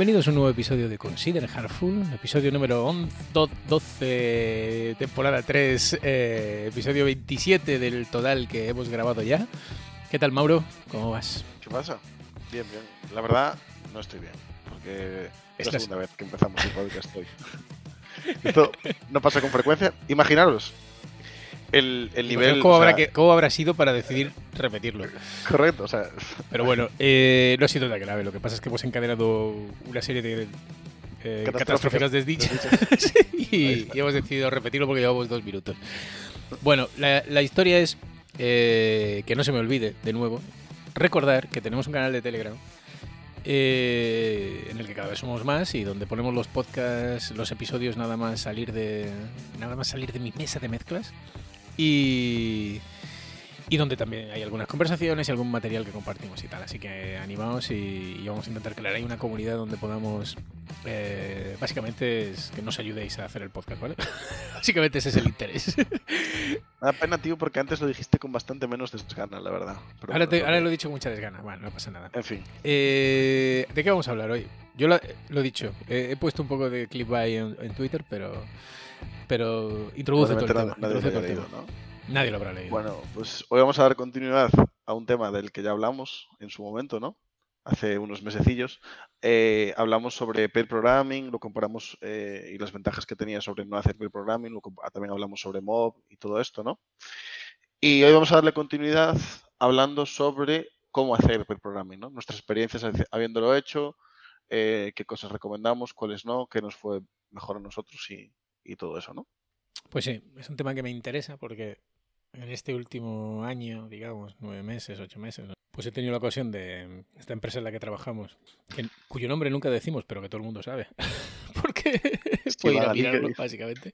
Bienvenidos a un nuevo episodio de Consider Heartful, episodio número 11, 12, temporada 3, eh, episodio 27 del total que hemos grabado ya. ¿Qué tal, Mauro? ¿Cómo vas? ¿Qué pasa? Bien, bien. La verdad, no estoy bien, porque es la segunda vez que empezamos el podcast hoy. Esto no pasa con frecuencia. Imaginaros, el, el nivel. ¿Cómo, habrá que, ¿Cómo, habrá sido para decidir repetirlo? Correcto, o sea. Pero bueno, eh, no ha sido tan grave. Lo que pasa es que hemos encadenado una serie de eh, catastróficas desdichas y, y, hemos decidido repetirlo porque llevamos dos minutos. Bueno, la, la historia es eh, que no se me olvide, de nuevo, recordar que tenemos un canal de Telegram eh, en el que cada vez somos más y donde ponemos los podcasts, los episodios nada más salir de nada más salir de mi mesa de mezclas y, y donde también hay algunas conversaciones y algún material que compartimos y tal. Así que animaos y, y vamos a intentar crear ahí una comunidad donde podamos, eh, básicamente, es que nos ayudéis a hacer el podcast, ¿vale? básicamente ese es el interés. Da pena, tío, porque antes lo dijiste con bastante menos desgana, la verdad. Pero ahora, te, ahora, lo he dicho con mucha desgana. Bueno, no pasa nada. En fin. Eh, ¿De qué vamos a hablar hoy? Yo lo, lo he dicho, he, he, puesto un poco de clip by en, en Twitter, pero pero introduce todo el tema. Nadie, introduce lo, leído, ¿no? nadie lo habrá leído. Bueno, pues hoy vamos a dar continuidad a un tema del que ya hablamos en su momento, ¿no? Hace unos mesecillos. Eh, hablamos sobre pair programming, lo comparamos eh, y las ventajas que tenía sobre no hacer pair programming, lo, también hablamos sobre mob y todo esto, ¿no? Y hoy vamos a darle continuidad hablando sobre cómo hacer pair programming, ¿no? Nuestras experiencias habiéndolo hecho, eh, qué cosas recomendamos, cuáles no, qué nos fue mejor a nosotros y, y todo eso, ¿no? Pues sí, es un tema que me interesa porque en este último año, digamos, nueve meses, ocho meses, pues he tenido la ocasión de esta empresa en la que trabajamos, que, cuyo nombre nunca decimos, pero que todo el mundo sabe, porque es puede ir a mirarlo, básicamente.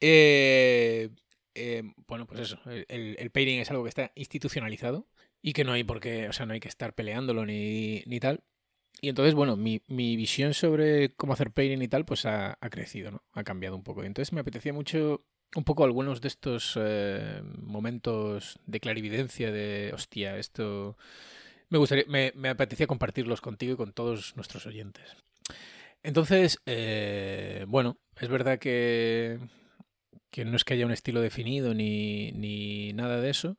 Eh, eh, bueno, pues eso, el, el pairing es algo que está institucionalizado y que no hay por qué, o sea, no hay que estar peleándolo ni, ni tal. Y entonces, bueno, mi, mi, visión sobre cómo hacer pairing y tal, pues ha, ha, crecido, ¿no? Ha cambiado un poco. Y entonces me apetecía mucho un poco algunos de estos eh, momentos de clarividencia de, hostia, esto... Me gustaría, me, me, apetecía compartirlos contigo y con todos nuestros oyentes. Entonces, eh, bueno, es verdad que, que no es que haya un estilo definido ni, ni nada de eso,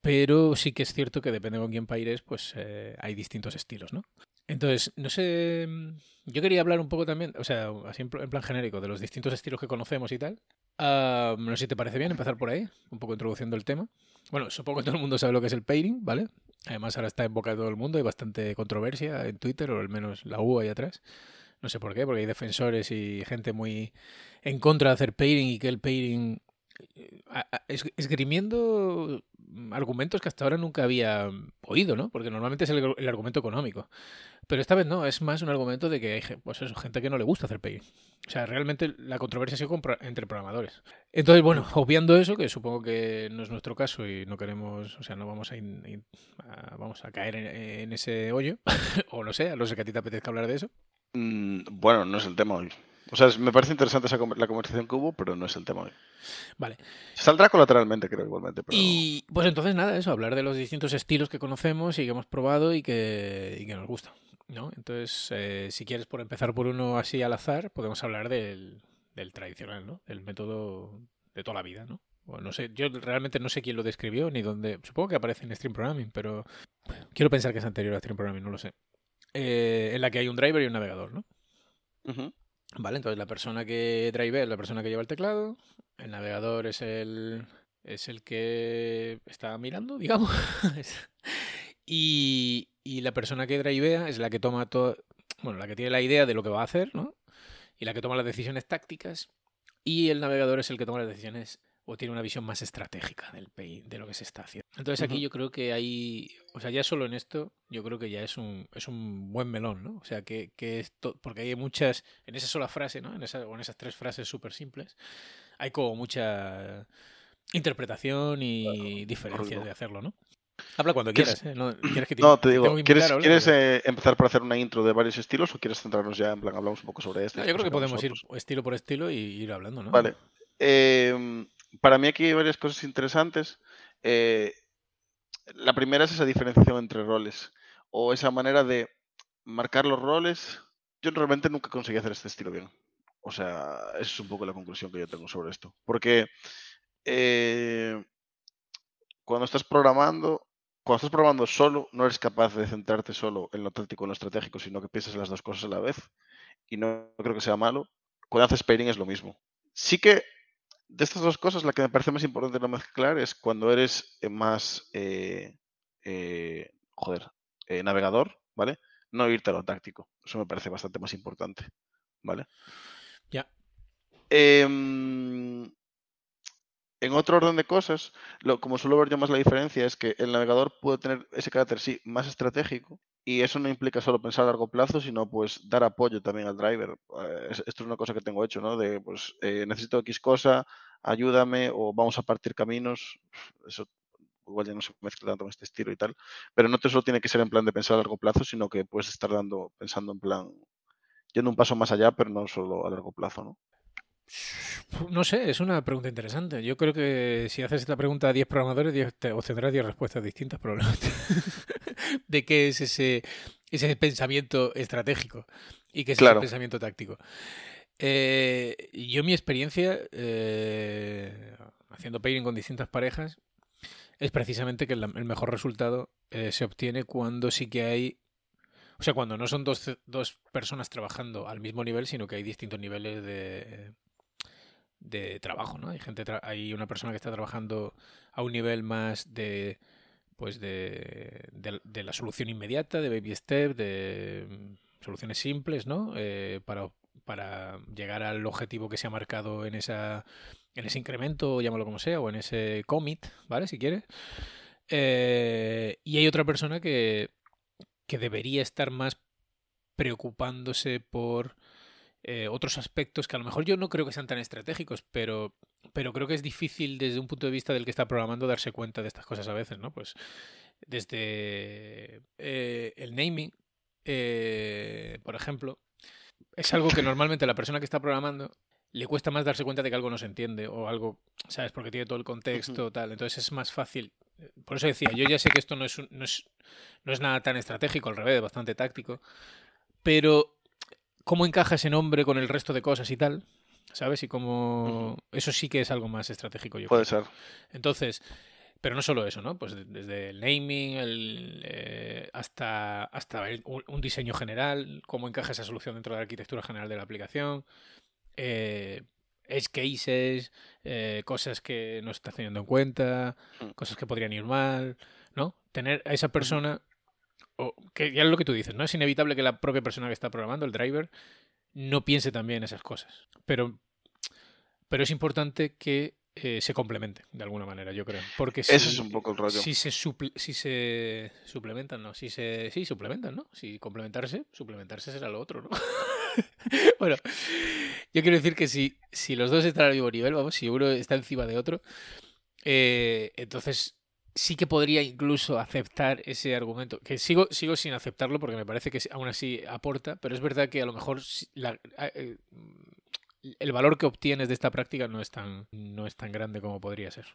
pero sí que es cierto que depende con quién paires, pues eh, hay distintos estilos, ¿no? Entonces, no sé, yo quería hablar un poco también, o sea, así en plan genérico, de los distintos estilos que conocemos y tal. Uh, no sé si te parece bien empezar por ahí, un poco introduciendo el tema. Bueno, supongo que todo el mundo sabe lo que es el pairing, ¿vale? Además ahora está en boca de todo el mundo, hay bastante controversia en Twitter, o al menos la U ahí atrás. No sé por qué, porque hay defensores y gente muy en contra de hacer pairing y que el pairing esgrimiendo argumentos que hasta ahora nunca había oído, ¿no? Porque normalmente es el, el, argumento económico. Pero esta vez no, es más un argumento de que hay pues eso, gente que no le gusta hacer pairing. O sea, realmente la controversia ha sido entre programadores. Entonces, bueno, obviando eso, que supongo que no es nuestro caso y no queremos, o sea, no vamos a, in, in, a vamos a caer en, en ese hoyo, o no sé, a no ser que a ti te apetezca hablar de eso. Mm, bueno, no es el tema hoy. O sea, me parece interesante esa, la conversación que hubo, pero no es el tema hoy. Vale. Saldrá colateralmente, creo, igualmente. Pero... Y pues entonces nada, eso, hablar de los distintos estilos que conocemos y que hemos probado y que, y que nos gustan. ¿no? Entonces, eh, si quieres por empezar por uno así al azar, podemos hablar del, del tradicional, ¿no? Del método de toda la vida, ¿no? Bueno, no sé, yo realmente no sé quién lo describió ni dónde. Supongo que aparece en Stream Programming, pero quiero pensar que es anterior a Stream Programming, no lo sé. Eh, en la que hay un driver y un navegador, ¿no? Uh -huh. Vale, entonces la persona que drive es la persona que lleva el teclado, el navegador es el es el que está mirando, digamos. y, y, la persona que drivea es la que toma todo, bueno, la que tiene la idea de lo que va a hacer, ¿no? Y la que toma las decisiones tácticas. Y el navegador es el que toma las decisiones o tiene una visión más estratégica del pay, de lo que se está haciendo. Entonces aquí uh -huh. yo creo que hay, o sea, ya solo en esto, yo creo que ya es un, es un buen melón, ¿no? O sea, que, que esto, porque hay muchas, en esa sola frase, ¿no? En, esa, o en esas tres frases súper simples, hay como mucha interpretación y claro, diferencias de hacerlo, ¿no? Habla cuando quieras, ¿eh? No, ¿quieres que te, no, te digo, ¿quieres, ¿quieres eh, empezar por hacer una intro de varios estilos o quieres centrarnos ya en plan, hablamos un poco sobre? No, yo creo que podemos ir estilo por estilo y ir hablando, ¿no? Vale. Eh, para mí aquí hay varias cosas interesantes. Eh, la primera es esa diferenciación entre roles o esa manera de marcar los roles, yo realmente nunca conseguí hacer este estilo bien. O sea, esa es un poco la conclusión que yo tengo sobre esto. Porque eh, cuando estás programando, cuando estás programando solo, no eres capaz de centrarte solo en lo táctico y en lo estratégico, sino que piensas en las dos cosas a la vez. Y no creo que sea malo. Cuando haces pairing es lo mismo. Sí que de estas dos cosas, la que me parece más importante no mezclar es cuando eres eh, más, eh, eh, joder, navegador, ¿vale? No irte a lo táctico. Eso me parece bastante más importante, ¿vale? Ya. Em, en otro orden de cosas, lo, como suelo ver yo más la diferencia es que el navegador puede tener ese carácter, sí, más estratégico, y eso no implica solo pensar a largo plazo, sino pues dar apoyo también al driver. Eh, esto es una cosa que tengo hecho, ¿no? De pues eh, necesito X cosa, ayúdame o vamos a partir caminos. Eso igual ya no se mezcla tanto con este estilo y tal. Pero no te solo tiene que ser en plan de pensar a largo plazo, sino que puedes estar dando, pensando en plan, yendo un paso más allá, pero no solo a largo plazo, ¿no? No sé, es una pregunta interesante. Yo creo que si haces esta pregunta a 10 programadores, te obtendrás 10 respuestas distintas probablemente. de qué es ese, ese pensamiento estratégico y qué es ese pensamiento táctico. Eh, yo mi experiencia eh, haciendo pairing con distintas parejas es precisamente que el, mejor resultado eh, se obtiene cuando sí que hay o sea, cuando no son dos, dos, personas trabajando al mismo nivel, sino que hay distintos niveles de, de trabajo, ¿no? Hay gente, hay una persona que está trabajando a un nivel más de pues de, de, la solución inmediata, de baby step, de mm, soluciones simples, ¿no? Eh, para, para llegar al objetivo que se ha marcado en esa en ese incremento, llámalo como sea, o en ese commit, ¿vale? Si quieres. Eh, y hay otra persona que, que debería estar más preocupándose por eh, otros aspectos que a lo mejor yo no creo que sean tan estratégicos, pero, pero creo que es difícil desde un punto de vista del que está programando darse cuenta de estas cosas a veces, ¿no? Pues desde eh, el naming, eh, por ejemplo, es algo que normalmente la persona que está programando le cuesta más darse cuenta de que algo no se entiende o algo, ¿sabes? Porque tiene todo el contexto, tal. Entonces es más fácil. Por eso decía, yo ya sé que esto no es, no es, no es nada tan estratégico, al revés, bastante táctico. Pero cómo encaja ese nombre con el resto de cosas y tal, ¿sabes? Y cómo... Eso sí que es algo más estratégico, yo Puede ser. Entonces, pero no solo eso, ¿no? Pues desde el naming el, eh, hasta, hasta un, diseño general, cómo encaja esa solución dentro de la arquitectura general de la aplicación, eh, edge cases, eh, cosas que no se está teniendo en cuenta, mm. cosas que podrían ir mal, ¿no? Tener a esa persona que ya es lo que tú dices, ¿no? Es inevitable que la propia persona que está programando, el driver, no piense también esas cosas. Pero, pero es importante que eh, se complemente de alguna manera, yo creo. Porque si, Ese es un poco el rollo. Si se, si se suplementan, ¿no? Si se, sí, suplementan, ¿no? Si complementarse, suplementarse será lo otro, ¿no? bueno, yo quiero decir que si, si los dos están al mismo nivel, vamos, si uno está encima de otro, eh, entonces sí que podría incluso aceptar ese argumento, que sigo, sigo sin aceptarlo porque me parece que aún así aporta, pero es verdad que a lo mejor eh, el valor que obtienes de esta práctica no es tan, no es tan grande como podría ser.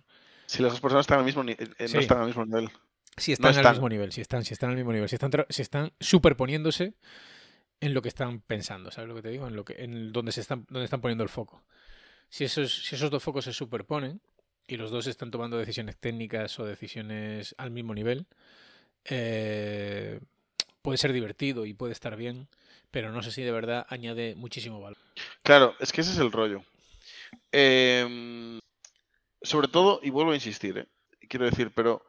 Si las dos personas están al mismo, eh, no están al mismo nivel. Si están al mismo nivel, si están, si están al mismo nivel, si están, si están superponiéndose en lo que están pensando, ¿sabes lo que te digo? En lo que, en donde se están, donde están poniendo el foco. Si esos, si esos dos focos se superponen, y los dos están tomando decisiones técnicas o decisiones al mismo nivel, eh, puede ser divertido y puede estar bien, pero no sé si de verdad añade muchísimo valor. Claro, es que ese es el rollo. Em, sobre todo, y vuelvo a insistir, eh, quiero decir, pero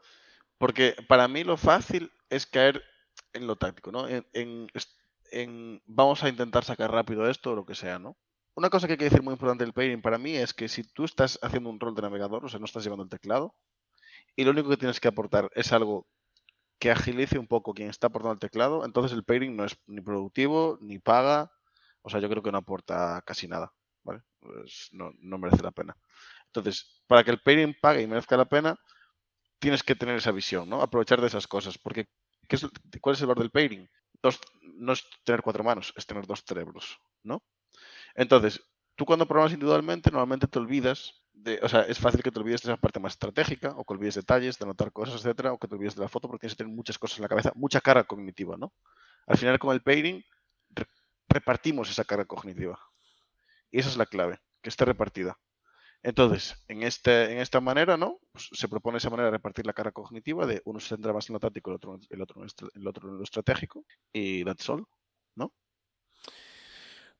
porque para mí lo fácil es caer en lo táctico, ¿no? en vamos a intentar sacar rápido esto o lo que sea, ¿no? Una cosa que hay que decir muy importante del pairing para mí es que si tú estás haciendo un rol de navegador, o sea, no estás llevando el teclado, y lo único que tienes que aportar es algo que agilice un poco quien está aportando el teclado, entonces el pairing no es ni productivo, ni paga, o sea, yo creo que no aporta casi nada, ¿vale? Pues no, merece la pena. Entonces, para que el pairing pague y merezca la pena, tienes que tener esa visión, ¿no? Aprovechar de esas cosas, porque ¿cuál es el valor del pairing? no es tener cuatro manos, es tener dos cerebros, ¿no? Entonces, tú cuando programas individualmente, normalmente te olvidas de, o sea, es fácil que te olvides de esa parte más estratégica, o que olvides detalles, de anotar cosas, etcétera, o que te olvides de la foto, porque tienes que tener muchas cosas en la cabeza, mucha carga cognitiva, ¿no? Al final con el pairing repartimos esa carga cognitiva. Y esa es la clave, que esté repartida. Entonces, en, este, en esta manera, ¿no? Pues se propone esa manera de repartir la carga cognitiva, de uno se centra más en lo táctico, el otro, el otro, el otro en lo estratégico, y that's all, ¿no?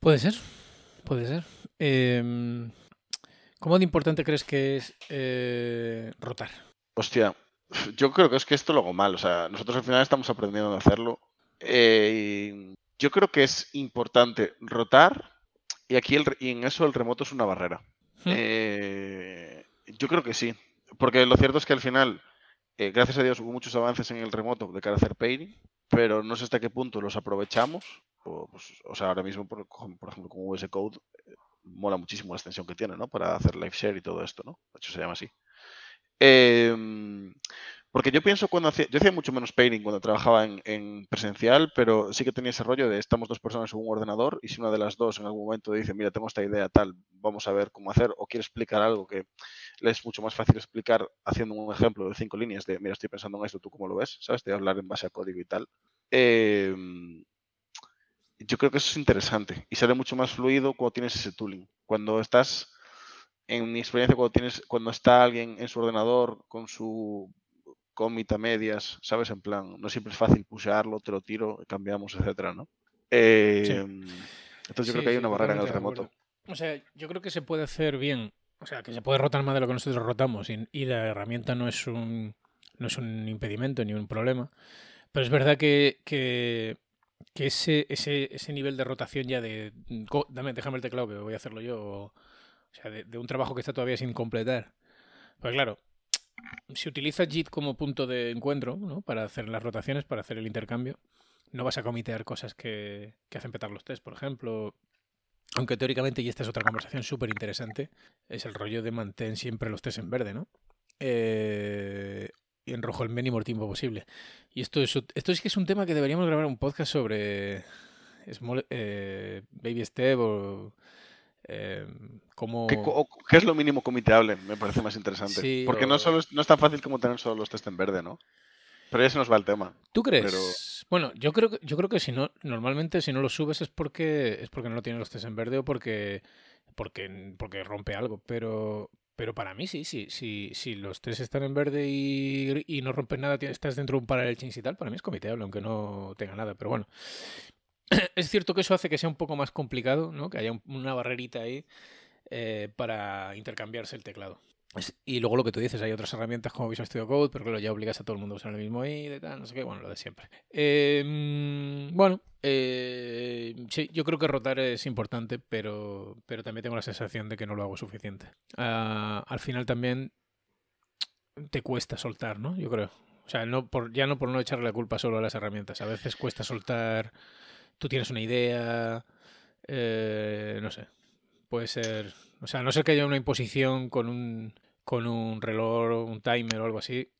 Puede ser, puede ser. Em, ¿Cómo de importante crees que es eh, rotar? Hostia, yo creo que es que esto lo hago mal. O sea, nosotros al final estamos aprendiendo a hacerlo. Eh, yo creo que es importante rotar y aquí el, y en eso el remoto es una barrera. Hmm. Eh, yo creo que sí, porque lo cierto es que al final, gracias a Dios, hubo muchos avances en el remoto de cara a hacer pairing, pero no sé hasta qué punto los aprovechamos. Pues, o sea, ahora mismo, por, por ejemplo, con VS Code, eh, mola muchísimo la extensión que tiene, ¿no? Para hacer live share y todo esto, ¿no? De hecho, se llama así. Eh, porque yo pienso cuando hacía, yo hacía mucho menos pairing cuando trabajaba en, presencial, pero sí que tenía ese rollo de estamos dos personas en un ordenador y si una de las dos en algún momento dice, mira, tengo esta idea tal, vamos a ver cómo hacer, o quiere explicar algo que le es mucho más fácil explicar haciendo un ejemplo de cinco líneas de, mira, estoy pensando en esto, ¿tú cómo lo ves? ¿Sabes? De hablar en base a código y tal. Em, yo creo que eso es interesante y sale mucho más fluido cuando tienes ese tooling. Cuando estás, en mi experiencia, cuando tienes, cuando está alguien en su ordenador con su commit a medias, ¿sabes? En plan, no siempre es fácil pushearlo, te lo tiro, cambiamos, etcétera, ¿no? Em, entonces yo creo que hay una barrera en el remoto. O sea, yo creo que se puede hacer bien, o sea, que se puede rotar más de lo que nosotros rotamos y, la herramienta no es un no es un impedimento ni un problema. Pero es verdad que, que, ese, ese, ese, nivel de rotación ya de dame, déjame el teclado que voy a hacerlo yo, o, sea, de, un trabajo que está todavía sin completar. Pues claro, si utilizas JIT como punto de encuentro ¿no? para hacer las rotaciones, para hacer el intercambio, no vas a comitear cosas que, hacen petar los test, por ejemplo. Aunque teóricamente, y esta es otra conversación súper interesante, es el rollo de mantener siempre los test en verde, ¿no? Eh, en rojo el mínimo tiempo posible. Y esto es, esto es que es un tema que deberíamos grabar un podcast sobre eh, Baby Step o eh, ¿Qué, es lo mínimo comiteable? Me parece más interesante. Porque no, solo es, no es tan fácil como tener solo los test en verde, ¿no? Pero ya se nos va el tema. ¿Tú crees? Bueno, yo creo, yo creo que si no, normalmente si no lo subes es porque es porque no lo tienes los test en verde o porque, porque, porque rompe algo. Pero, pero para mí sí, sí, sí, si los test están en verde y, no rompen nada, estás dentro de un paralel change y tal, para mí es comiteable, aunque no tenga nada. Pero bueno, es cierto que eso hace que sea un poco más complicado, ¿no? Que haya una barrerita ahí eh, para intercambiarse el teclado. Y luego lo que tú dices, hay otras herramientas como Visual Studio Code, pero que ya obligas a todo el mundo a usar el mismo ID, tal, no sé qué, bueno, lo de siempre. Em, bueno, eh, sí, yo creo que rotar es importante, pero, pero también tengo la sensación de que no lo hago suficiente. Ah, al final también te cuesta soltar, ¿no? Yo creo. O sea, no por, ya no por no echarle la culpa solo a las herramientas. A veces cuesta soltar tú tienes una idea, eh, no sé, puede ser, o sea, no sé que haya una imposición con un, con un reloj, un timer o algo así,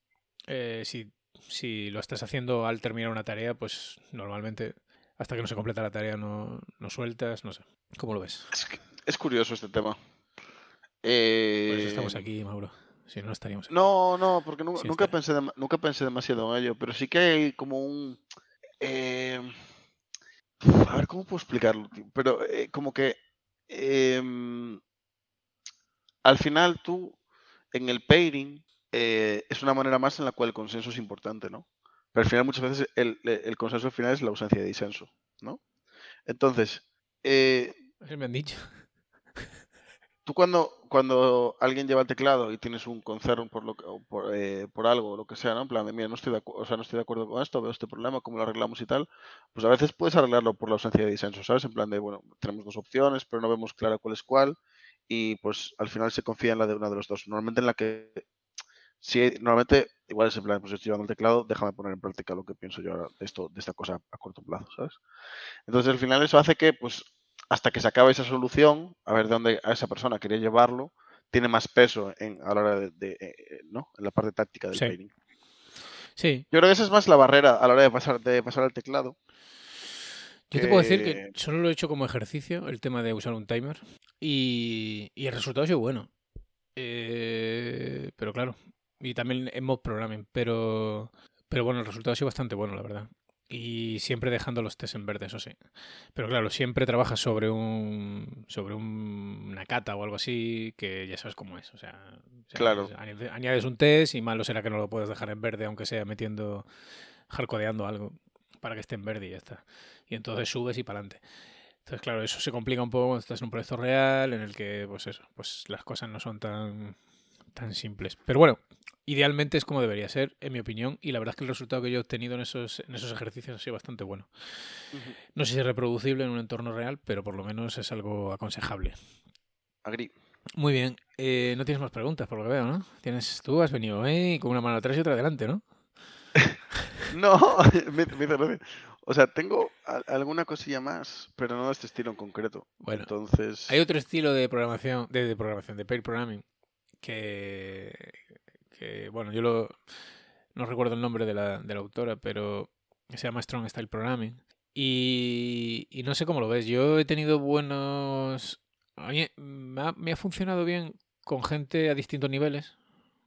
eh, si, si lo estás haciendo al terminar una tarea, pues normalmente hasta que no se completa la tarea no, no sueltas, no sé. ¿Cómo lo ves? Es, curioso este tema. Por eso estamos eh, aquí, Mauro. Si no, estaríamos aquí. No, no, porque nunca, pensé nunca pensé demasiado en ello, pero sí que hay como un... A ver, ¿cómo puedo explicarlo? Pero eh, como que em, al final tú, en el pairing, eh, es una manera más en la cual el consenso es importante, ¿no? Pero al final muchas veces el, el consenso al final es la ausencia de disenso, ¿no? Entonces... Eh, me han dicho. Tú cuando, cuando alguien lleva el teclado y tienes un concern por, lo, por, eh, por algo, lo que sea, ¿no? En plan, mira, no estoy, de o sea, no estoy de acuerdo con esto, veo este problema, cómo lo arreglamos y tal, pues a veces puedes arreglarlo por la ausencia de disenso, ¿sabes? En plan de, bueno, tenemos dos opciones, pero no vemos clara cuál es cuál, y pues al final se confía en la de una de los dos. Normalmente en la que, si, normalmente, igual es en plan, pues estoy llevando el teclado, déjame poner en práctica lo que pienso yo ahora de, esto, de esta cosa a corto plazo, ¿sabes? Entonces al final eso hace que, pues, hasta que se acabe esa solución, a ver de dónde a esa persona quería llevarlo, tiene más peso en, a la hora de, eh, ¿no? en la parte táctica del sí. Sí. Yo creo que esa es más la barrera a la hora de pasar, de pasar al teclado. Yo te puedo decir que solo lo he hecho como ejercicio, el tema de usar un timer, y, el resultado ha sido bueno. Eh, pero claro, y también en mod programming, pero, pero bueno, el resultado ha sido bastante bueno, la verdad. Y siempre dejando los test en verde, eso sí. Pero claro, siempre trabajas sobre un sobre un, una cata o algo así que ya sabes cómo es. O sea, claro. añades un test y malo será que no lo puedes dejar en verde, aunque sea metiendo, hardcodeando algo para que esté en verde y ya está. Y entonces subes y para adelante. Entonces, claro, eso se complica un poco cuando estás en un proyecto real en el que, pues eso, pues las cosas no son tan, tan simples. Pero bueno, idealmente es como debería ser, en mi opinión, y la verdad es que el resultado que yo he obtenido en esos, en esos ejercicios ha sido bastante bueno. No sé si es reproducible en un entorno real, pero por lo menos es algo aconsejable. Agri. Muy bien. Eh, no tienes más preguntas, por lo que veo, ¿no? Tienes, tú has venido ¿eh? con una mano atrás y otra adelante, ¿no? no, me, me, o sea, tengo alguna cosilla más, pero no de este estilo en concreto. Bueno, entonces. Hay otro estilo de programación, de, de programación, de pair programming, que, bueno, yo lo, no recuerdo el nombre de la, de la autora, pero se llama Strong Style Programming. Y, y, no sé cómo lo ves. Yo he tenido buenos... A mí me ha, me ha funcionado bien con gente a distintos niveles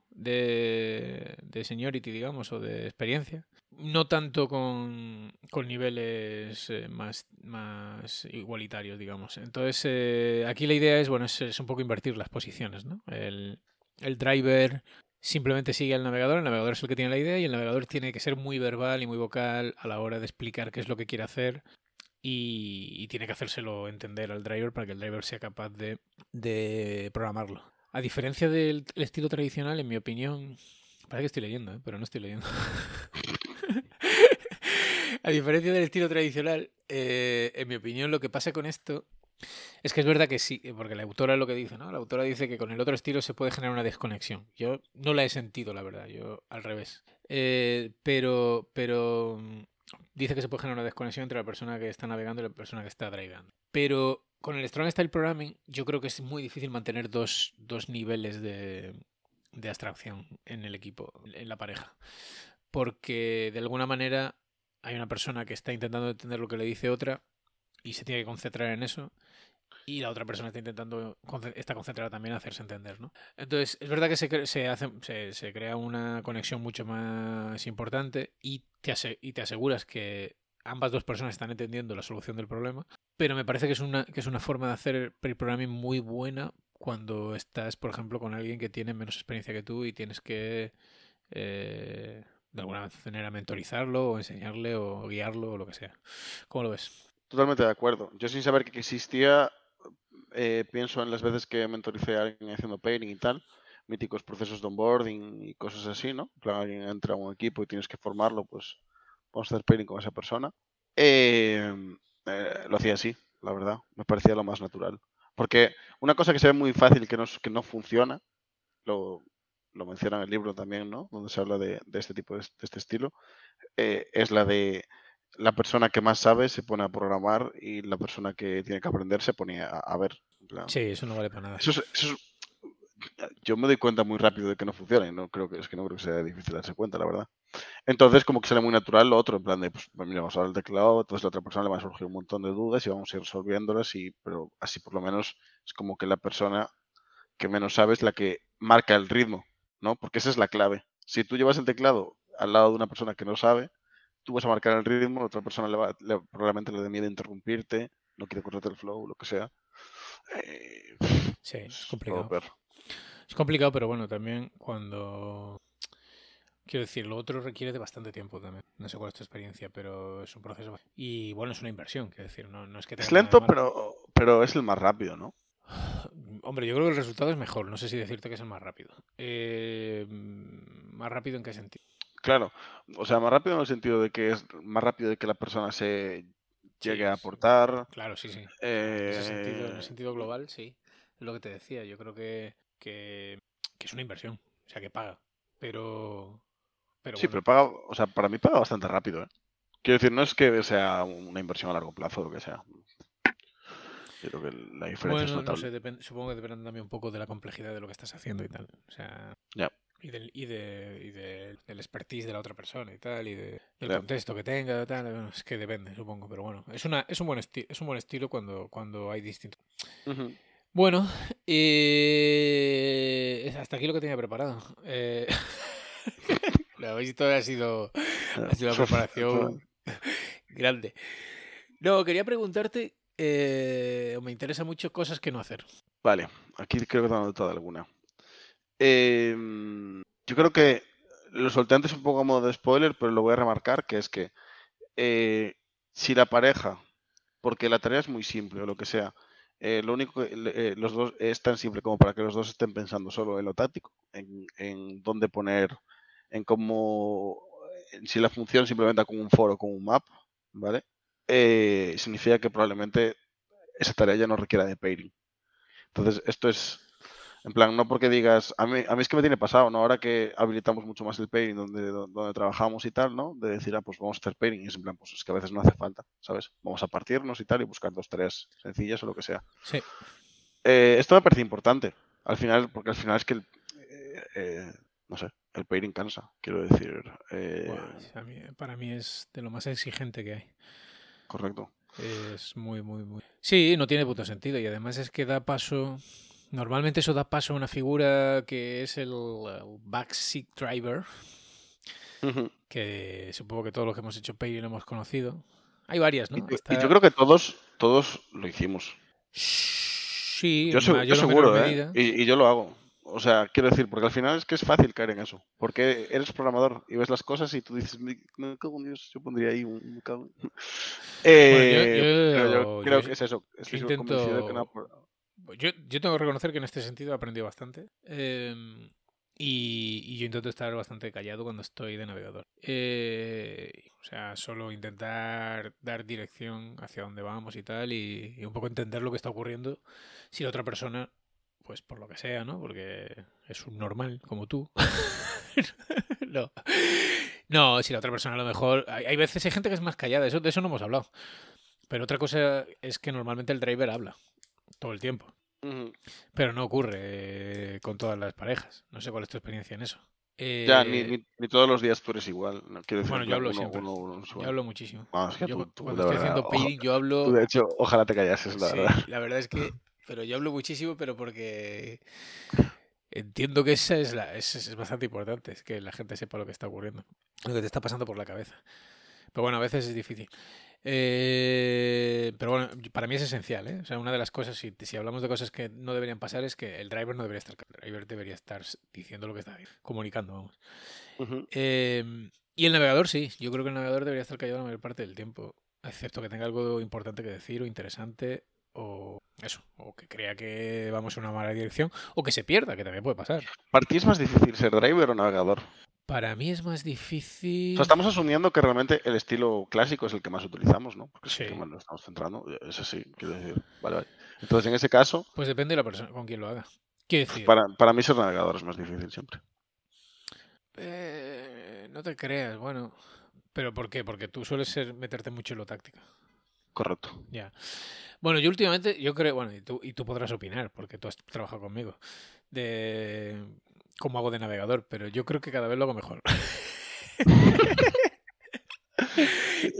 de, de seniority, digamos, o de experiencia. No tanto con, con niveles eh, más, más igualitarios, digamos. Entonces, eh, aquí la idea es, bueno, es, un poco invertir las posiciones, ¿no? El, el driver simplemente sigue al navegador, el navegador es el que tiene la idea y el navegador tiene que ser muy verbal y muy vocal a la hora de explicar qué es lo que quiere hacer y, tiene que hacérselo entender al driver para que el driver sea capaz de, de programarlo. A diferencia del estilo tradicional, en mi opinión, parece que estoy leyendo, ¿eh? pero no estoy leyendo. a diferencia del estilo tradicional, eh, en mi opinión, lo que pasa con esto es que es verdad que sí, porque la autora lo que dice, ¿no? La autora dice que con el otro estilo se puede generar una desconexión. Yo no la he sentido, la verdad, yo al revés. Eh, pero, pero mm, dice que se puede generar una desconexión entre la persona que está navegando y la persona que está drivando. Pero con el Strong Style Programming yo creo que es muy difícil mantener dos, dos niveles de, de abstracción en el equipo, en la pareja. Porque de alguna manera hay una persona que está intentando entender lo que le dice otra y se tiene que concentrar en eso y la otra persona está intentando está concentrada también en hacerse entender, ¿no? Entonces, es verdad que se, se, hace, se, se, crea una conexión mucho más importante y te, y te aseguras que ambas dos personas están entendiendo la solución del problema, pero me parece que es una, que es una forma de hacer pre-programming muy buena cuando estás, por ejemplo, con alguien que tiene menos experiencia que tú y tienes que eh, de alguna manera mentorizarlo o enseñarle o guiarlo o lo que sea. ¿Cómo lo ves? Totalmente de acuerdo. Yo sin saber que existía, eh, pienso en las veces que mentoricé a alguien haciendo pairing y tal, míticos procesos de onboarding y cosas así, ¿no? Plan, alguien entra a un equipo y tienes que formarlo, pues vamos a hacer pairing con esa persona. Em, eh, lo hacía así, la verdad. Me parecía lo más natural. Porque una cosa que se ve muy fácil que no, que no funciona, lo, lo menciona en el libro también, ¿no? Donde se habla de, este tipo de, este estilo, eh, es la de la persona que más sabe se pone a programar y la persona que tiene que aprender se pone a, ver. Sí, eso no vale para nada. yo me doy cuenta muy rápido de que no funciona y no creo que es que no creo que sea difícil darse cuenta, la verdad. Entonces, como que sale muy natural lo otro, en plan de, pues, mira, vamos a ver el teclado, entonces la otra persona le va a surgir un montón de dudas y vamos a ir resolviéndolas, y, pero así por lo menos es como que la persona que menos sabe es la que marca el ritmo, ¿no? Porque esa es la clave. Si tú llevas el teclado al lado de una persona que no sabe, tú vas a marcar el ritmo, la otra persona le va, probablemente le dé miedo interrumpirte, no quiere cortarte el flow, lo que sea. Eh, sí, es complicado. Es complicado, pero bueno, también cuando... Quiero decir, lo otro requiere de bastante tiempo también. No sé cuál es tu experiencia, pero es un proceso. Y bueno, es una inversión, quiero decir, no, no es que... Es lento, pero, pero es el más rápido, ¿no? Hombre, yo creo que el resultado es mejor. No sé si decirte que es el más rápido. Eh, ¿Más rápido en qué sentido? Claro, o sea, más rápido en el sentido de que es más rápido de que la persona se llegue a aportar. Claro, sí, sí. En, ese sentido, en, el sentido, global, sí. Es lo que te decía. Yo creo que, que, es una inversión. O sea, que paga. Pero. pero sí, pero paga. O sea, para mí paga bastante rápido. ¿eh? Quiero decir, no es que sea una inversión a largo plazo o lo que sea. Yo creo que la diferencia es notable. No sé, supongo que depende también un poco de la complejidad de lo que estás haciendo y tal. O sea. Ya y del, y, de, y de, del expertise de la otra persona y tal, y de, del contexto que tenga, tal, es que depende, supongo, pero bueno, es, una, es, un, buen es un buen estilo cuando, cuando hay distintos. Bueno, eh, hasta aquí lo que tenía preparado. Eh, la visto ha sido, ha sido la preparación Grande. No, quería preguntarte, eh, me interesa mucho cosas que no hacer. Vale, aquí creo que te he anotado alguna. Em, yo creo que lo solté antes un poco a modo de spoiler, pero lo voy a remarcar, que es que eh, si la pareja, porque la tarea es muy simple o lo que sea, eh, lo único que eh, los dos es tan simple como para que los dos estén pensando solo en lo táctico, en, en dónde poner, en cómo, si la función simplemente con un foro, con un map, ¿vale? Eh, significa que probablemente esa tarea ya no requiera de pairing. Entonces, esto es, en plan, no porque digas, a mí, a mí es que me tiene pasado, ¿no? Ahora que habilitamos mucho más el pairing donde, donde trabajamos y tal, ¿no? De decir, ah, pues vamos a hacer pairing y es en plan, pues es que a veces no hace falta, ¿sabes? Vamos a partirnos y tal y buscar dos tareas sencillas o lo que sea. Sí. Eh, esto me parece importante, al final, porque al final es que, el, eh, eh, no sé, el pairing cansa, quiero decir. para mí es de lo más exigente que hay. Correcto. Es muy, muy, muy. Sí, no tiene puto sentido. Y además es que da paso. Normalmente eso da paso a una figura que es el, el backseat driver. Que supongo que todos los que hemos hecho Payday lo hemos conocido. Hay varias, ¿no? Y, yo creo que todos, todos lo hicimos. Sí, Yo, en mayor o seguro, ¿eh? y yo lo hago. O sea, quiero decir, porque al final es que es fácil caer en eso. Porque eres programador y ves las cosas y tú dices, me, cago en Dios, yo pondría ahí un... cago en-". Eh, pero yo yo- creo yo que es eso. Estoy yo convencido de que intento- no- Yo, yo tengo que reconocer que en este sentido he aprendido bastante. em, y, y yo intento estar bastante callado cuando estoy de navegador. Eh, o sea, solo intentar dar dirección hacia dónde vamos y tal, y, y un poco entender lo que está ocurriendo. Si la otra persona, pues por lo que sea, ¿no? Porque es un normal, como tú. no. No, si la otra persona a lo mejor. Hay, hay veces hay gente que es más callada, eso, de eso no hemos hablado. Pero otra cosa es que normalmente el driver habla todo el tiempo. Pero no ocurre eh, con todas las parejas. No sé cuál es tu experiencia en eso. Ya, Eh, ni, ni- ni todos los días tú eres igual. no, quiero decir, Bueno, en yo hablo uno- siempre. uno- uno Yo hablo muchísimo. Es que Yo tú- cu- tú, cuando estoy verdad, haciendo oja- pairing, yo hablo. tú, de hecho, ojalá te callases, la Sí, verdad. la verdad es que. Pero yo hablo muchísimo, pero porque. Entiendo que esa es, la, es, es bastante importante, es que la gente sepa lo que está ocurriendo, lo que te está pasando por la cabeza. Pero bueno, a veces es difícil. Eh, pero bueno, para mí es esencial, ¿eh? O sea, una de las cosas, si, si hablamos de cosas que no deberían pasar, es que el driver no debería estar, el driver debería estar diciendo lo que está comunicando, vamos. Ujú. Eh, y el navegador sí, yo creo que el navegador debería estar callado la mayor parte del tiempo, excepto que tenga algo importante que decir o interesante o eso, o que crea que vamos en una mala dirección o que se pierda, que también puede pasar. ¿Para ti es más difícil ser driver o navegador? Para mí es más O difícil. sea, estamos asumiendo que realmente el estilo clásico es el que más utilizamos, ¿no? Porque es el Sí. que más estamos centrando. Es así, quiero decir. Vale, vale. Entonces, en ese caso, Pues depende de la persona con quien lo haga. Quiero decir, para, para mí ser navegador es más difícil siempre. eh, no te creas, bueno. ¿Pero por qué? Porque tú sueles ser meterte mucho en lo táctico. Correcto. Ya. Bueno, yo últimamente, yo creo, bueno, y tú, y tú podrás opinar, porque tú has trabajado conmigo, de cómo hago de navegador, pero yo creo que cada vez lo hago mejor.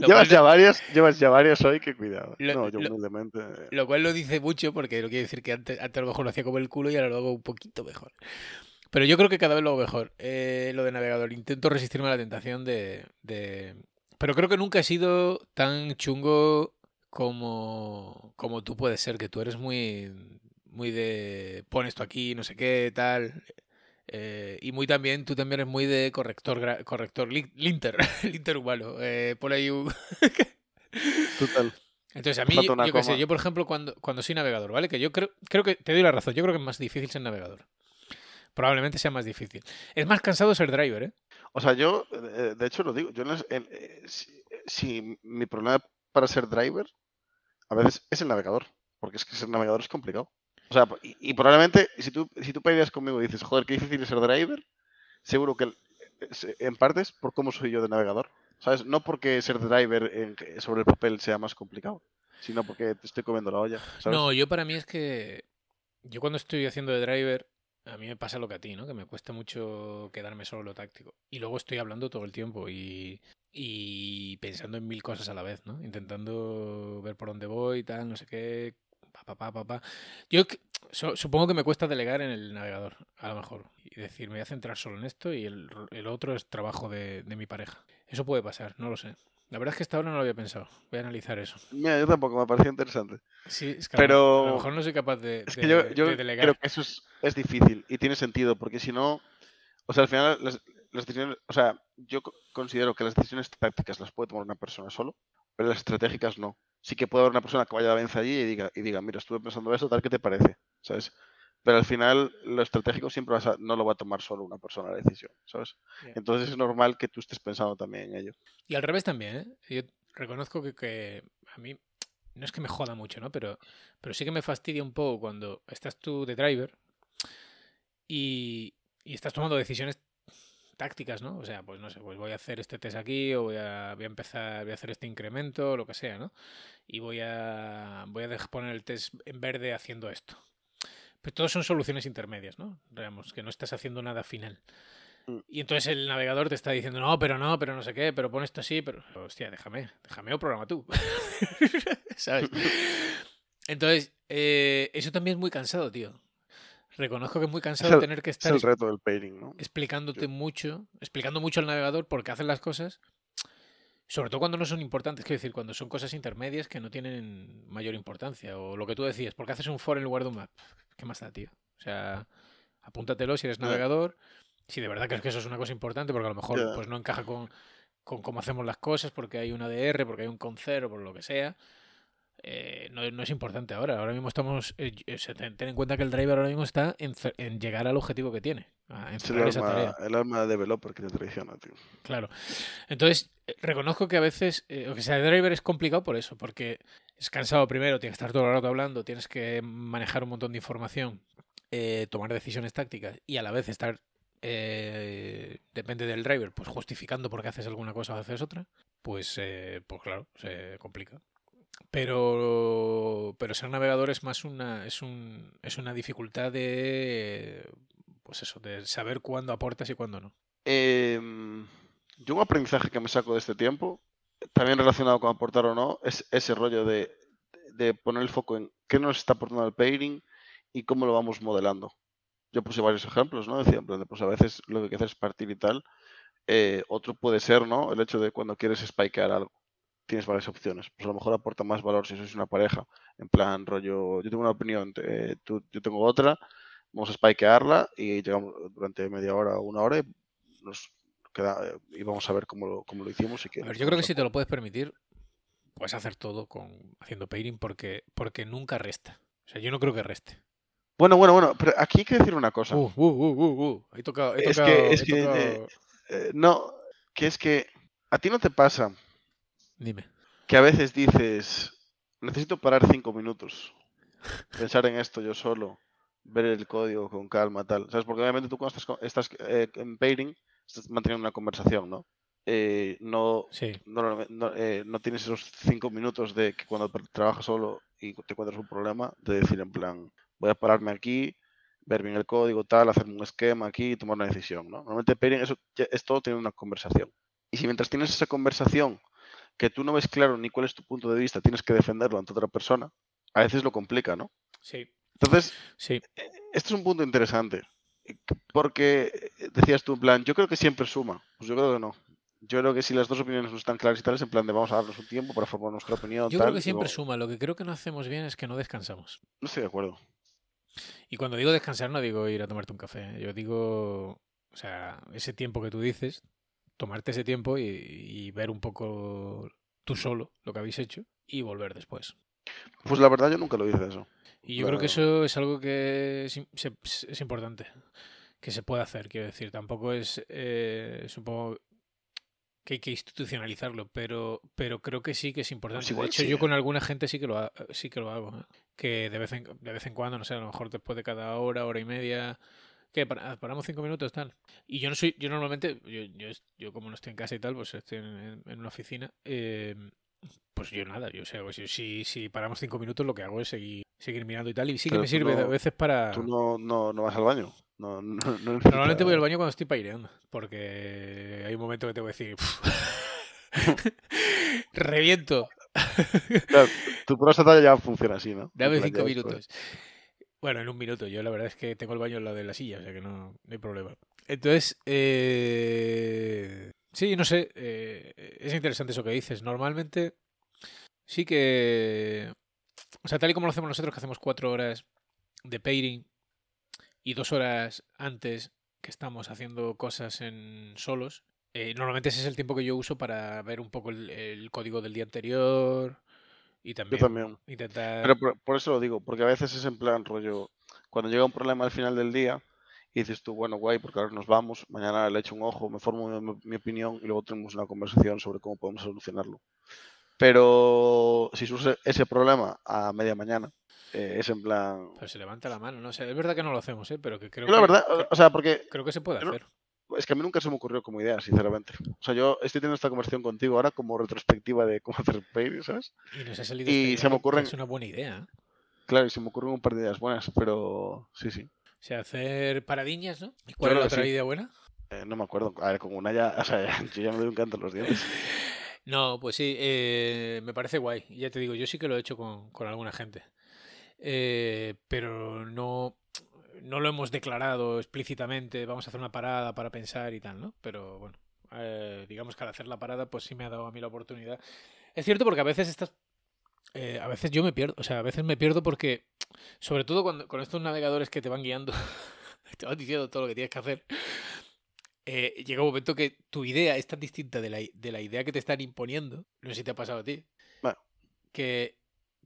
Lo Llevas cual, ya varias, llevas ya varias hoy, que cuidado. Lo- no, yo lo- humildemente. lo cual lo dice mucho, porque no quiere decir que antes, antes a lo mejor lo hacía como el culo y ahora lo hago un poquito mejor. Pero yo creo que cada vez lo hago mejor. Eh, lo de navegador, intento resistirme a la tentación de, de... Pero creo que nunca he sido tan chungo como, como tú puedes ser, que tú eres muy, muy de pon esto aquí, no sé qué, tal. Eh, y muy también, tú también eres muy de corrector, corrector, lin- linter, linter humano. Eh, pon ahí un... Total. Entonces, a mí, yo, qué sé, yo por ejemplo, cuando, cuando soy navegador, ¿vale? Que yo creo, creo que, te doy la razón, yo creo que es más difícil ser navegador. Probablemente sea más difícil. Es más cansado ser driver, ¿eh? O sea, yo, eh, de hecho, lo digo. Yo, en las- en- eh, si, si mi problema para ser driver, a veces es el navegador. Porque es que ser navegador es complicado. O sea, y, probablemente, si tú, si tú peleas conmigo y dices, joder, qué difícil es ser driver, seguro que es- en parte es por cómo soy yo de navegador. ¿Sabes? No porque ser driver sobre el papel sea más complicado, sino porque te estoy comiendo la olla. No, yo para mí es que yo cuando estoy haciendo de driver, a mí me pasa lo que a ti, ¿no? Que me cuesta mucho quedarme solo lo táctico. Y luego estoy hablando todo el tiempo y, y pensando en mil cosas a la vez, ¿no? Intentando ver por dónde voy, tal, no sé qué. Pa, pa, pa, pa. Yo so- supongo que me cuesta delegar en el navegador, a lo mejor. Y decir, me voy a centrar solo en esto y el, el otro es trabajo de, de mi pareja. Eso puede pasar, no lo sé. La verdad es que hasta ahora no lo había pensado. Voy a analizar eso. Mira, yo tampoco, me parecía interesante. Sí, es que Pero- a lo mejor no soy capaz de, Es de- que yo, yo de delegar. creo que eso es, es difícil y tiene sentido, porque si no, o sea, al final las, las decisiones, o sea, yo co- considero que las decisiones tácticas las puede tomar una persona solo, pero las estratégicas no. Sí que puede haber una persona que vaya a la vez allí y diga, y diga, mira, estuve pensando esto, tal, ¿qué te parece? ¿Sabes? Pero al final lo estratégico siempre vas a- no lo va a tomar solo una persona la decisión, ¿sabes? Entonces es normal que tú estés pensando también en ello. Y al revés también, ¿eh? Yo reconozco que, que a mí no es que me joda mucho, ¿no? Pero, pero sí que me fastidia un poco cuando estás tú de driver y, y estás tomando decisiones tácticas, ¿no? O sea, pues no sé, pues voy a hacer este test aquí o voy a, voy a empezar, voy a hacer este incremento o lo que sea, ¿no? Y voy a, voy a poner el test en verde haciendo esto. Pues todos son soluciones intermedias, ¿no? Digamos, que no estás haciendo nada final. Mm. Y entonces el navegador te está diciendo, no, pero no, pero no sé qué, pero pon esto así, pero. Hostia, déjame, déjame o programa tú. ¿Sabes? Entonces, eh, eso también es muy cansado, tío. Reconozco que es muy cansado el- tener que Es estar el reto del pairing, ¿no? explicándote mucho, explicando mucho al navegador por qué hacen las cosas, sobre todo cuando no son importantes, quiero decir, cuando son cosas intermedias que no tienen mayor importancia, o lo que tú decías, ¿por qué haces un for en lugar de un map? ¿Qué más da, tío? O sea, apúntatelo si eres navegador, si de verdad crees que eso es una cosa importante, porque a lo mejor pues no encaja con, con cómo hacemos las cosas, porque hay un ADR, porque hay un concero, por lo que sea. Eh, no, no es importante ahora. Ahora mismo estamos. eh, ten, ten en cuenta que el driver ahora mismo está en, llegar al objetivo que tiene, a en Es el esa tarea. alma, el alma de developer que te traiciona, tío. Claro. Entonces, eh, reconozco que a veces, eh, o que sea de driver es complicado por eso, porque es cansado primero, tienes que estar todo el rato hablando, tienes que manejar un montón de información, eh, tomar decisiones tácticas y a la vez estar, eh, depende del driver, pues justificando por qué haces alguna cosa o haces otra, pues, eh, pues claro, se complica. Pero, pero ser navegador es más una, es un, es una dificultad de, pues eso, de saber cuándo aportas y cuándo no. Em, yo un aprendizaje que me saco de este tiempo, también relacionado con aportar o no, es ese rollo de, de poner el foco en qué nos está aportando el pairing y cómo lo vamos modelando. Yo puse varios ejemplos, ¿no? Decía, pues a veces lo que hay que hacer es partir y tal. Eh, otro puede ser, ¿no? El hecho de cuando quieres spikear algo. Tienes varias opciones. Pues a lo mejor aporta más valor si sois una pareja. En plan, rollo, yo tengo una opinión, eh, tú- yo tengo otra, vamos a spikearla y llegamos durante media hora o una hora y nos queda, eh, y vamos a ver cómo lo, cómo lo hicimos. Y qué A ver, yo creo que si te lo puedes permitir, puedes hacer todo con haciendo pairing porque, porque nunca resta. O sea, yo no creo que reste. Bueno, bueno, bueno, pero aquí hay que decir una cosa. Uh, uh, uh, uh, uh. He tocado, he Es tocado- que- es he que, tocado- eh, Eh, no, que es que a ti no te pasa Dime. que a veces dices, necesito parar cinco minutos, pensar en esto yo solo, ver el código con calma, tal. ¿Sabes? Porque obviamente tú cuando estás, estás eh, en pairing, estás manteniendo una conversación, ¿no? Eh, no, Sí. no, no, eh, no tienes esos cinco minutos de que cuando tra- trabajas solo y te encuentras un problema, de decir en plan, voy a pararme aquí, ver bien el código, tal, hacer un esquema aquí y tomar una decisión, ¿no? Normalmente pairing eso es todo tiene una conversación. Y si mientras tienes esa conversación que tú no ves claro ni cuál es tu punto de vista, tienes que defenderlo ante otra persona, a veces lo complica, ¿no? Sí. Entonces, Sí. este es un punto interesante. Porque eh, decías tú, en plan, yo creo que siempre suma. Pues yo creo que no. Yo creo que si las dos opiniones no están claras y tales, en plan de vamos a darnos un tiempo para formar nuestra opinión. Yo tal, creo que siempre luego- suma. Lo que creo que no hacemos bien es que no descansamos. No estoy de acuerdo. Y cuando digo descansar, no digo ir a tomarte un café. ¿eh? Yo digo, o sea, ese tiempo que tú dices, tomarte ese tiempo y, y ver un poco tú solo lo que habéis hecho y volver después. Pues la verdad yo nunca lo hice eso. Y yo creo que eso es algo que es, es importante, que se puede hacer, quiero decir. Tampoco es, eh, supongo que hay que institucionalizarlo, pero, pero creo que sí que es importante. de igual hecho, sí, yo ¿eh? con alguna gente sí que lo, ha- sí que lo hago. ¿eh? Que de vez, en, de vez en cuando, no sé, a lo mejor después de cada hora, hora y media, que paramos cinco minutos, tal. Y yo no soy, yo normalmente, yo, yo, yo como no estoy en casa y tal, pues estoy en, en una oficina. eh, pues yo nada, yo sé, pues yo- si, si paramos cinco minutos lo que hago es seguir, seguir mirando y tal. Y sí que me sirve a no- veces para... Tú no, no, no vas al baño. No, no, no Normalmente voy al baño cuando estoy paireando, porque hay un momento que tengo que decir... Reviento. Claro, tu próstata ya funciona así, ¿no? Dame cinco después. Bueno, en un minuto. Yo la verdad es que tengo el baño al lado de la silla, o sea que no, no hay problema. Entonces, eh, sí, no sé. eh, es interesante eso que dices. Normalmente sí que... O sea, tal y como lo hacemos nosotros, que hacemos cuatro horas de pairing y dos horas antes que estamos haciendo cosas en solos, eh, normalmente ese es el tiempo que yo uso para ver un poco el código del día anterior y también, Yo también. intentar... Pero por, por eso lo digo, porque a veces es en plan rollo, cuando llega un problema al final del día y dices tú, bueno, guay, porque ahora nos vamos, mañana le echo un ojo, me formo mi, mi opinión y luego tenemos una conversación sobre cómo podemos solucionarlo. Pero si surge ese problema a media mañana, eh, es en plan... Pero se levanta la mano, no sé, es verdad que no lo hacemos, ¿eh? pero que creo la que, verdad, o sea, porque creo que se puede hacer. Es que a mí nunca se me ocurrió como idea, sinceramente. O sea, yo estoy teniendo esta conversación contigo ahora como retrospectiva de cómo hacer pairing, ¿sabes? Y nos ha salido y esta se me ocurren- Es una buena idea. Claro, y se me ocurren un par de ideas buenas, pero sí, sí. O sea, hacer paradiñas, ¿no? ¿Y cuál es la otra sí. idea buena? Eh, no me acuerdo. A ver, con una ya, o sea, yo ya me doy un canto en los dientes. No, pues sí, eh, me parece guay. Ya te digo, yo sí que lo he hecho con, con alguna gente. Eh, pero no, no lo hemos declarado explícitamente, vamos a hacer una parada para pensar y tal, ¿no? Pero bueno, eh, digamos que al hacer la parada, pues sí me ha dado a mí la oportunidad. Es cierto porque a veces estás... eh, a veces yo me pierdo, o sea, a veces me pierdo porque, sobre todo cuando, con estos navegadores que te van guiando, te van diciendo todo lo que tienes que hacer, eh, llega un momento que tu idea es tan distinta de la, de la idea que te están imponiendo, no sé si te ha pasado a ti, Bueno. que,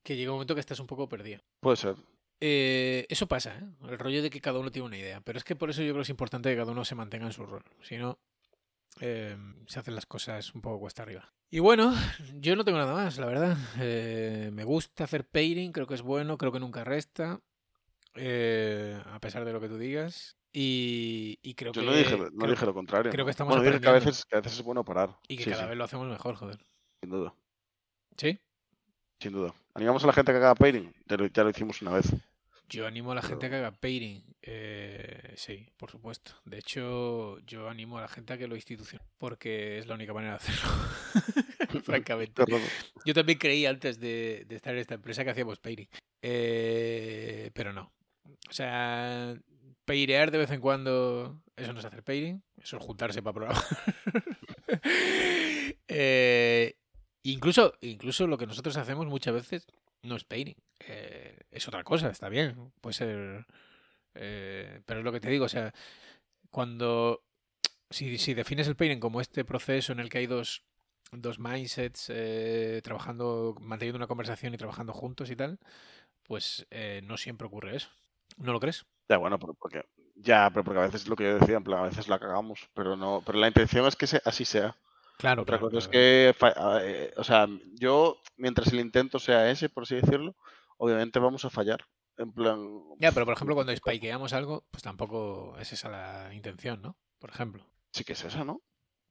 que llega un momento que estás un poco perdido. Puede ser. Eh, eso pasa, ¿eh? el rollo de que cada uno tiene una idea, pero es que por eso yo creo que es importante que cada uno se mantenga en su rol, si no, eh, se hacen las cosas un poco cuesta arriba. Y bueno, yo no tengo nada más, la verdad. Eh, me gusta hacer pairing, creo que es bueno, creo que nunca resta, eh, a pesar de lo que tú digas. Y, y creo Yo que no dije, no creo- dije lo contrario. creo que estamos bueno, dije que a veces, que a veces es bueno parar. y que sí, cada sí, vez lo hacemos mejor, joder. sin duda. ¿Sí? Sin duda. Animamos a la gente a que haga pairing. Ya lo, ya lo hicimos una vez. Yo animo a la gente a que haga pairing. Eh, sí, por supuesto. De hecho, yo animo a la gente a que lo institucione. Porque es la única manera de hacerlo. Francamente. Yo también creí antes de, de estar en esta empresa que hacíamos pairing. Eh, pero no. O sea, pairear de vez en cuando, eso no es hacer pairing. Eso es juntarse para programar. Eh, incluso, incluso lo que nosotros hacemos muchas veces no es pairing. Eh, es otra cosa, está bien. Puede ser. eh, pero es lo que te digo, o sea, cuando. Si, si defines el pairing como este proceso en el que hay dos, dos mindsets eh, trabajando, manteniendo una conversación y trabajando juntos y tal, pues eh, no siempre ocurre eso. ¿No lo crees? Ya, bueno, porque, ya, pero porque a veces lo que yo decía, en plan, a veces la cagamos, pero no, pero la intención es que se- así sea. Claro, Otra claro, cosa es que, eh, o sea, yo, mientras el intento sea ese, por así decirlo, obviamente vamos a fallar. En plan, Ya, pero por ejemplo, cuando spikeamos algo, pues tampoco es esa la intención, ¿no? Por ejemplo. sí que es esa, ¿no?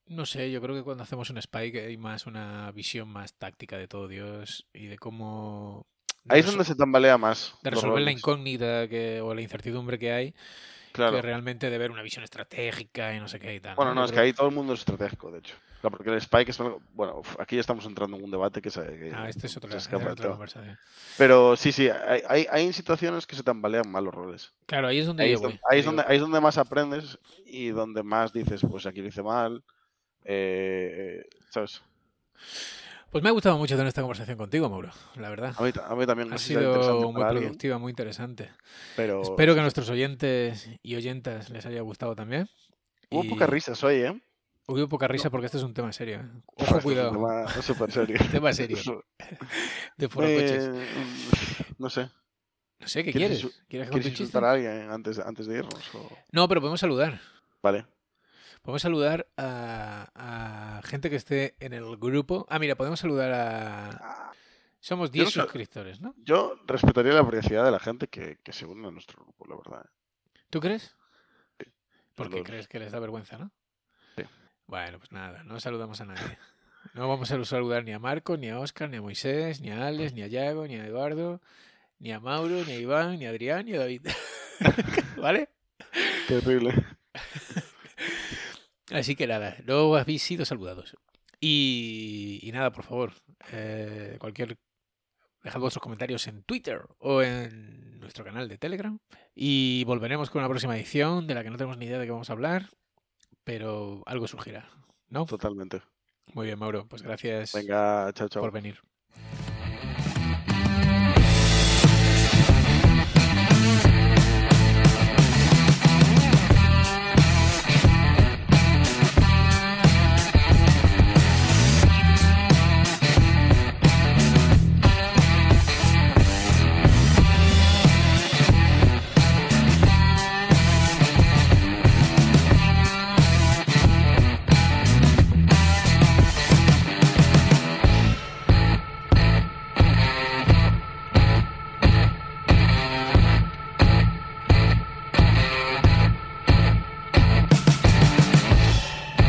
No sé, yo creo que cuando hacemos un spike hay más una visión más táctica de todo Dios y de cómo... de Ahí es donde se tambalea más. de resolver la incógnita que, o la incertidumbre que hay, Claro. que realmente de ver una visión estratégica y no sé qué y tal. Bueno, no, es que ahí todo el mundo es estratégico, de hecho. Claro, porque el Spike es algo- Bueno, aquí ya estamos entrando en un debate que se. que Ah, este es esta escapa es otra conversación. Pero sí, sí, hay, hay, hay situaciones que se tambalean mal los roles. Claro, ahí es donde Ahí yo es, voy. donde, ahí, es Digo, donde, ahí es donde más aprendes y donde más dices, pues aquí lo hice mal. eh, eh, ¿Sabes? Pues me ha gustado mucho tener esta conversación contigo, Mauro, la verdad. A mí, ta- a mí también Ha si será sido muy productiva, muy interesante. pero Espero que a nuestros oyentes y oyentas les haya gustado también. hubo Y pocas risas hoy, ¿eh? Hubo poca risa porque este es un tema serio. ¿eh? Ojo, es un cuidado. tema súper serio. Tema serio. De foro coches. eh, no sé. No sé, ¿qué ¿quieres quieres? ¿Quieres ¿Quieres insultar a alguien antes, antes de irnos? o- No, pero podemos saludar. Vale. Podemos saludar a, a gente que esté en el grupo. Ah, mira, podemos saludar a... Ah, Somos Yo 10 no sé. suscriptores, ¿no? Yo respetaría la privacidad de la gente que, que se une a nuestro grupo, la verdad. ¿eh? ¿Tú crees? Sí. Porque Los- crees que les da vergüenza, ¿no? Sí. Bueno, pues nada, no saludamos a nadie. No vamos a saludar ni a Marco, ni a Oscar, ni a Moisés, ni a Alex, ni a Yago, ni a Eduardo, ni a Mauro, ni a Iván, ni a Adrián, ni a David. ¿Vale? Terrible. Así que nada, no habéis sido saludados. Y, y nada, por favor, eh, cualquier. Dejad vuestros comentarios en Twitter o en nuestro canal de Telegram. Y volveremos con una próxima edición de la que no tenemos ni idea de qué vamos a hablar, pero algo surgirá, ¿no? Totalmente. Muy bien, Mauro. Pues gracias Venga, chao, chao. por venir.